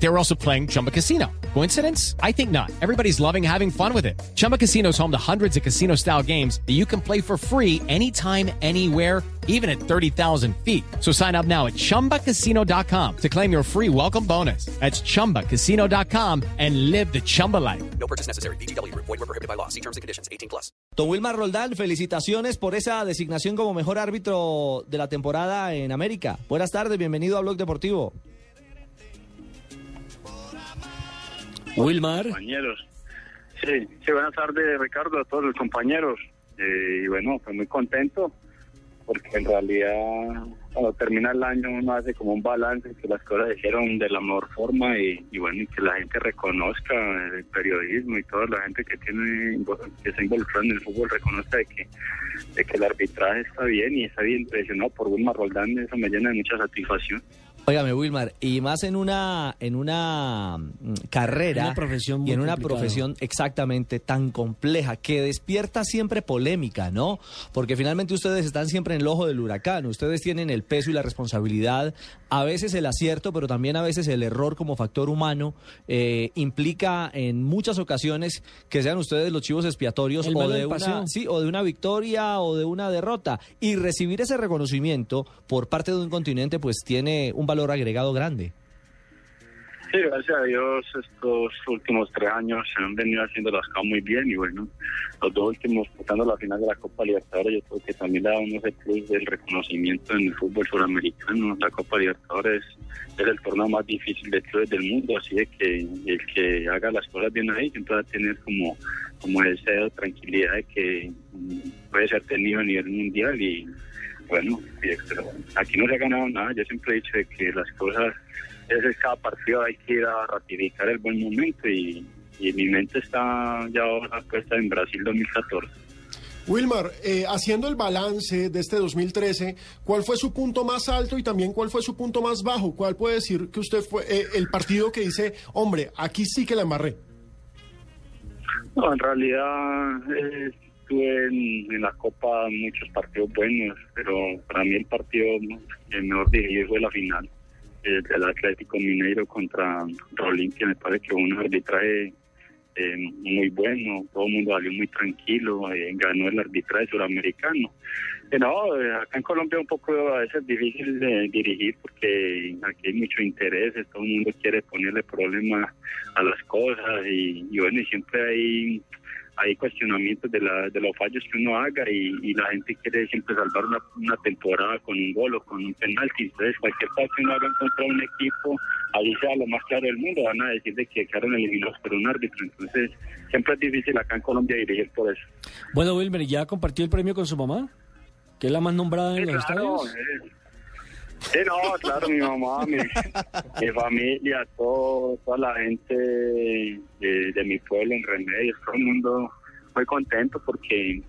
They were also playing Chumba Casino. Coincidence? I think not. Everybody's loving having fun with it. Chumba Casino is home to hundreds of casino style games that you can play for free anytime, anywhere, even at 30,000 feet. So sign up now at chumbacasino.com to claim your free welcome bonus. That's chumbacasino.com and live the Chumba life. No purchase necessary. BGW. Void were prohibited by law. See terms and conditions. 18 plus. Don Wilmar Roldán, felicitaciones por esa designación como mejor árbitro de la temporada en América. Buenas tardes, bienvenido a Blog Deportivo. Wilmar. compañeros. Sí, sí, buenas tardes Ricardo, a todos los compañeros. Eh, y bueno, pues muy contento porque en realidad cuando termina el año uno hace como un balance que las cosas se hicieron de la mejor forma y, bueno, y que la gente reconozca el periodismo y toda la gente que tiene que está involucrada en el fútbol reconozca de que, de que el arbitraje está bien y está bien presionado por Wilmar Roldán, eso me llena de mucha satisfacción. Óigame, Wilmar, y más en una en una mm, carrera Una profesión muy y en una profesión exactamente tan compleja que despierta siempre polémica, ¿no? Porque finalmente ustedes están siempre en el ojo del huracán, ustedes tienen el peso y la responsabilidad, a veces el acierto, pero también a veces el error como factor humano eh, implica en muchas ocasiones que sean ustedes los chivos expiatorios o de una sí, o de una victoria o de una derrota. Y recibir ese reconocimiento por parte de un continente pues tiene un valor agregado grande. Sí, gracias a Dios estos últimos tres años se han venido haciendo las cosas muy bien y bueno, los dos últimos disputando la final de la Copa Libertadores yo creo que también da uno ese plus del reconocimiento en el fútbol suramericano. La Copa Libertadores es el torneo más difícil de clubes del mundo, así de que el que haga las cosas bien ahí siempre va a tener como, como esa tranquilidad de que puede ser tenido a nivel mundial y bueno, pero aquí no se ha ganado nada, yo siempre he dicho que las cosas es cada partido hay que ir a ratificar el buen momento y, y mi mente está ya ahora puesta en Brasil 2014. Wilmar, eh, haciendo el balance de este 2013, ¿cuál fue su punto más alto y también cuál fue su punto más bajo? ¿Cuál puede decir que usted fue eh, el partido que dice, hombre, aquí sí que la embarré? No, en realidad eh, estuve en, en la Copa muchos partidos buenos, pero para mí el partido eh, mejor dirigido fue la final, el del Atlético Mineiro contra Rolín, que me parece que fue un arbitraje eh, muy bueno, todo el mundo salió muy tranquilo, eh, ganó el arbitraje suramericano. Eh, no, acá en Colombia un poco a veces difícil de dirigir porque aquí hay mucho interés, todo el mundo quiere ponerle problemas a las cosas y, y bueno, y siempre hay hay cuestionamientos de, la, de los fallos que uno haga y, y la gente quiere siempre salvar una, una temporada con un gol o con un penalti. Entonces, cualquier cosa que uno haga contra un equipo, ahí sea lo más claro del mundo, van a decir de que quedaron eliminados por un árbitro. Entonces, siempre es difícil acá en Colombia dirigir por eso. Bueno, Wilmer, ¿ya compartió el premio con su mamá? Que es la más nombrada en los claro, estadios. eh. Sí, no, claro, mi mamá, mi, mi familia, todo, toda la gente de, mi pueblo en Remedios, todo el mundo muy contento porque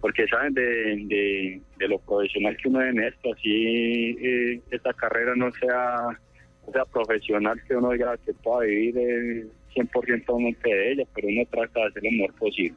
porque saben de, de, lo profesional que uno es en esto, así eh, esta carrera no sea, sea profesional, que uno diga que pueda vivir eh, 100% de ella, pero uno trata de hacer lo mejor posible.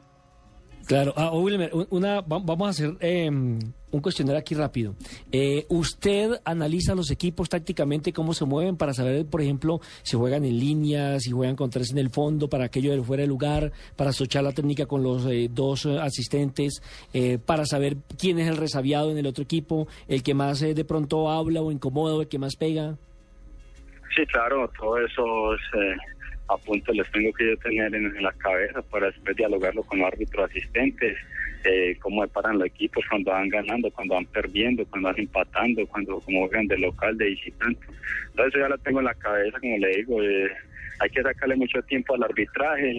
Claro. Ah, oh, Wilmer, un- una, va- vamos a hacer eh, un cuestionario aquí rápido. Eh, ¿Usted analiza los equipos tácticamente, cómo se mueven para saber, por ejemplo, si juegan en línea, si juegan con tres en el fondo, para aquello de fuera de lugar, para asociar la técnica con los eh, dos eh, asistentes, eh, para saber quién es el resabiado en el otro equipo, el que más eh, de pronto habla o incomoda o el que más pega? Sí, claro, todo eso es, a punto les tengo que yo tener en, en la cabeza para después dialogarlo con los árbitros asistentes, eh, cómo paran los equipos cuando van ganando, cuando van perdiendo, cuando van empatando, cuando como juegan de local, de visitante. Entonces ya lo tengo en la cabeza, como le digo, eh, hay que sacarle mucho tiempo al arbitraje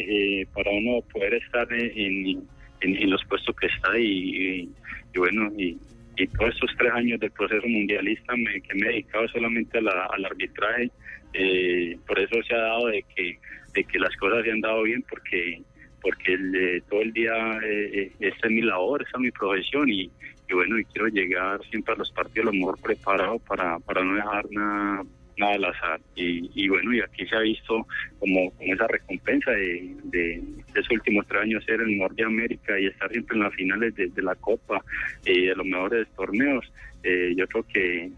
eh, para uno poder estar en, los puestos que está y, bueno, y, y todos estos tres años del proceso mundialista me, que me he dedicado solamente a la- al arbitraje, eh, por eso se ha dado de que, de que las cosas se han dado bien, porque porque eh, todo el día eh, eh, esta es mi labor, esta es mi profesión y, bueno, y quiero llegar siempre a los partidos lo mejor preparado para, para no dejar nada nada al azar. Y, y bueno, y aquí se ha visto como, como esa recompensa de, de, esos últimos tres años ser el Norte de América y estar siempre en las finales de, la Copa y de los mejores torneos. Yo creo que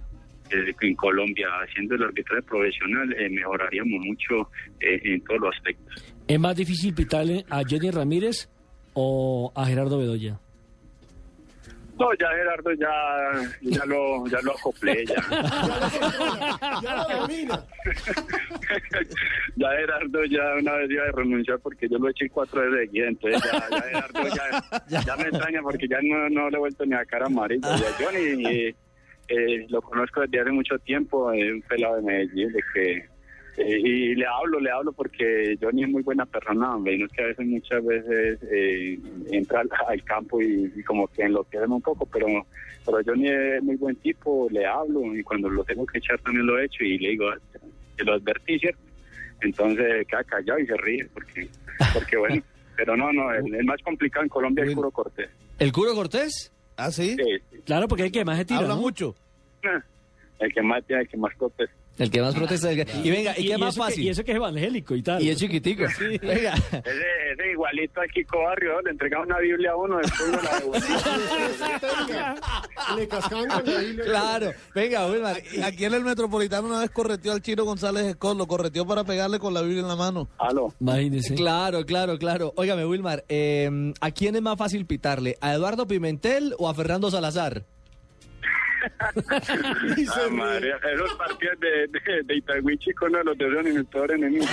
en Colombia, haciendo el arbitraje profesional, eh, mejoraríamos mucho eh, en todos los aspectos. ¿Es más difícil pitarle a Johnny Ramírez o a Gerardo Bedoya? No, ya Gerardo ya, ya lo, ya lo acoplé, ya. Ya lo domina. ya Gerardo ya una vez iba a renunciar porque yo lo eché cuatro veces seguidas, entonces ya, ya Gerardo ya, ya me extraña porque ya no, no le he vuelto ni a cara amarilla. Ya Johnny eh, lo conozco desde hace mucho tiempo, es un pelado de Medellín, de que eh, y le hablo, le hablo porque Johnny es muy buena persona, hombre, y no es que a veces, muchas veces eh, entra al, al campo y, y como que enloquecen un poco, pero, pero Johnny es muy buen tipo, le hablo y cuando lo tengo que echar también lo he hecho y le digo, que lo advertí, ¿cierto? Entonces queda callado y se ríe porque, porque bueno, pero no, no, el, el más complicado en Colombia es Puro Cortés. ¿El Curo Cortés? ¿Ah, sí? Sí, sí. Claro, porque hay que más se tira, Habla ¿no? mucho. El que más tiene, el que más protesta. El que más protesta. el que- Y venga, ¿y, qué más que- fácil? y eso que es evangélico y tal. Y es chiquitico. Venga. Ese, ese igualito al Kiko Barrio, le entregaba una Biblia a uno, después uno la devolvía. Le cascan con la Biblia. Claro, venga, Wilmar. y- Aquí en el Metropolitano una vez correteó al Chino González Scott, lo correteó para pegarle con la Biblia en la mano. Aló. Imagínese. Claro, claro, claro. Óigame, Wilmar, eh, ¿a quién es más fácil pitarle? ¿A Eduardo Pimentel o a Fernando Salazar? Y se Ah, madre, esos partidos de, de, de Itagüí, chico, uno de los dos son mi peor enemigo.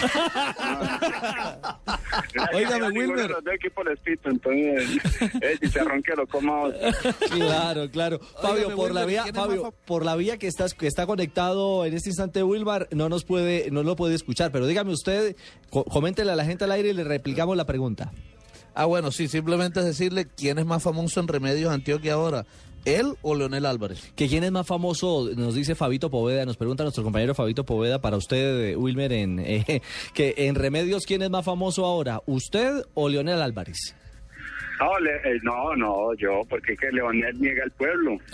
Ninguno Wilmer. de Los dos equipos les pito, entonces, eh, chicharrón que lo coma otro. Claro, claro. Fabio, Óigame, por la Wilmer, vía, ¿quién es Fabio, más por la vía que estás, que está conectado en este instante Wilmar, no nos puede, no lo puede escuchar. Pero dígame usted, co- coméntele a la gente al aire y le replicamos la pregunta. Ah, bueno, sí, simplemente es decirle quién es más famoso en Remedios Antioquia ahora, él o Leonel Álvarez. Que quién es más famoso, nos dice Fabito Poveda, nos pregunta nuestro compañero Fabito Poveda para usted, eh, Wilmer, en eh, que en Remedios quién es más famoso ahora, usted o Leonel Álvarez. No, le- eh, no, no, yo, porque es que Leonel niega al pueblo.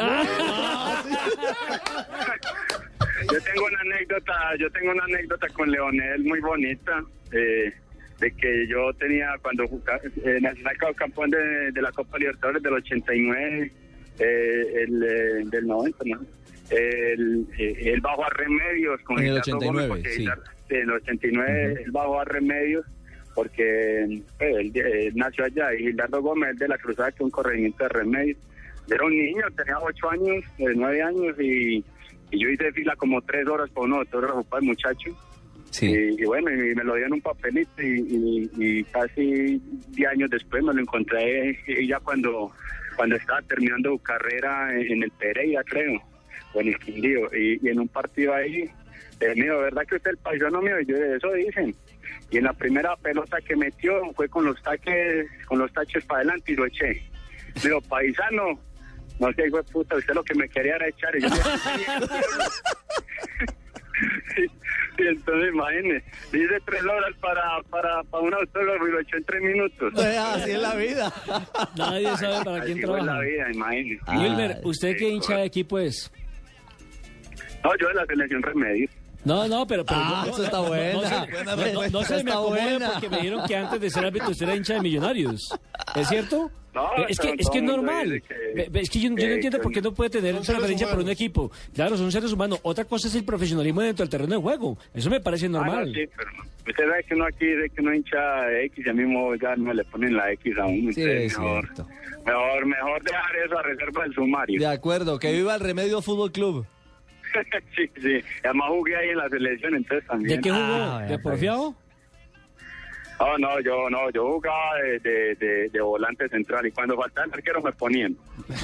yo tengo una anécdota, yo tengo una anécdota con Leonel muy bonita, eh, de que yo tenía cuando jugaba, eh, Nacional quedó campeón de, de la Copa Libertadores del 89, eh, el eh, del 90, ¿no? El, eh, él bajó a remedios con En el Gildardo 89, Gómez, sí. En el 89 él bajó a remedios porque eh, él, eh, nació allá y Gildardo Gómez de la Cruzada que un corregimiento de remedios. Era un niño, tenía ocho años, eh, nueve años y, y yo hice fila como tres horas por uno de todos los papás muchacho. Sí. Y, y bueno, y me lo dio en un papelito y, y- y casi 10 años después me lo encontré eh, ya cuando, cuando estaba terminando su carrera en, el Pereira, creo, o en el Quindío. Y, en un partido ahí, eh, dijo, ¿verdad que usted es el paisano mío? Y yo, eso dicen. Y en la primera pelota que metió fue con los taques, con los taches para adelante y lo eché. Me dijo, paisano, no sé, hijo de puta, usted lo que me quería era echar. Y yo, y entonces imagínese, dice tres horas para, para, para un autógrafo y lo echó en tres minutos. Así es la vida. Nadie sabe para quién Así fue trabaja. la vida, imagínese. Ah, Wilmer, ¿usted qué sí, hincha de equipo es? No, yo de la selección remedio. No, No, pero, pero Ah, eso está buena. No, no- no- no se me acomode buena. porque me dijeron que antes de ser árbitro usted era hincha de millonarios. ¿Es cierto? No, Eh, es que es que es normal. que- Es que yo, yo que- no entiendo por qué no puede tener preferencia por un equipo. Claro, son seres humanos. Otra cosa es el profesionalismo dentro del terreno de juego. Eso me parece Ah, no, normal. sí, pero no. Usted sabe que uno aquí que uno hincha X, ya mismo ya no le ponen la X a uno. Sí, es mejor, cierto. mejor, mejor dejar eso a reserva del sumario. De acuerdo, que viva el Remedio Fútbol Club. sí, sí. Además jugué ahí en la selección, entonces ¿De también. qué jugó? Ah, ¿De vea, porfiado? No, no, yo no, yo jugaba de, de, de, de volante central y cuando faltaba el arquero me ponían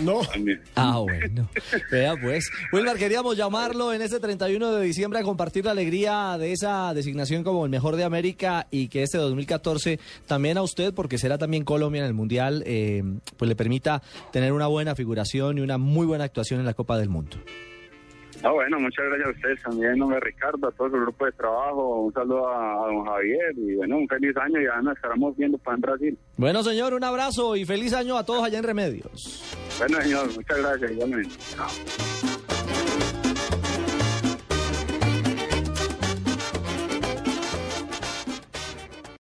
No. también. Ah, bueno. Vea pues. Wilmar, queríamos llamarlo en este 31 de diciembre a compartir la alegría de esa designación como el mejor de América y que este 2014 también a usted, porque será también Colombia en el Mundial, eh, pues le permita tener una buena figuración y una muy buena actuación en la Copa del Mundo. Ah, bueno, muchas gracias a ustedes también, nombre Ricardo, a todo su grupo de trabajo, un saludo a, a don Javier y bueno, un feliz año y ya nos estaremos viendo para en Brasil. Bueno, señor, un abrazo y feliz año a todos allá en Remedios. Bueno, señor, muchas gracias, igualmente. Chao.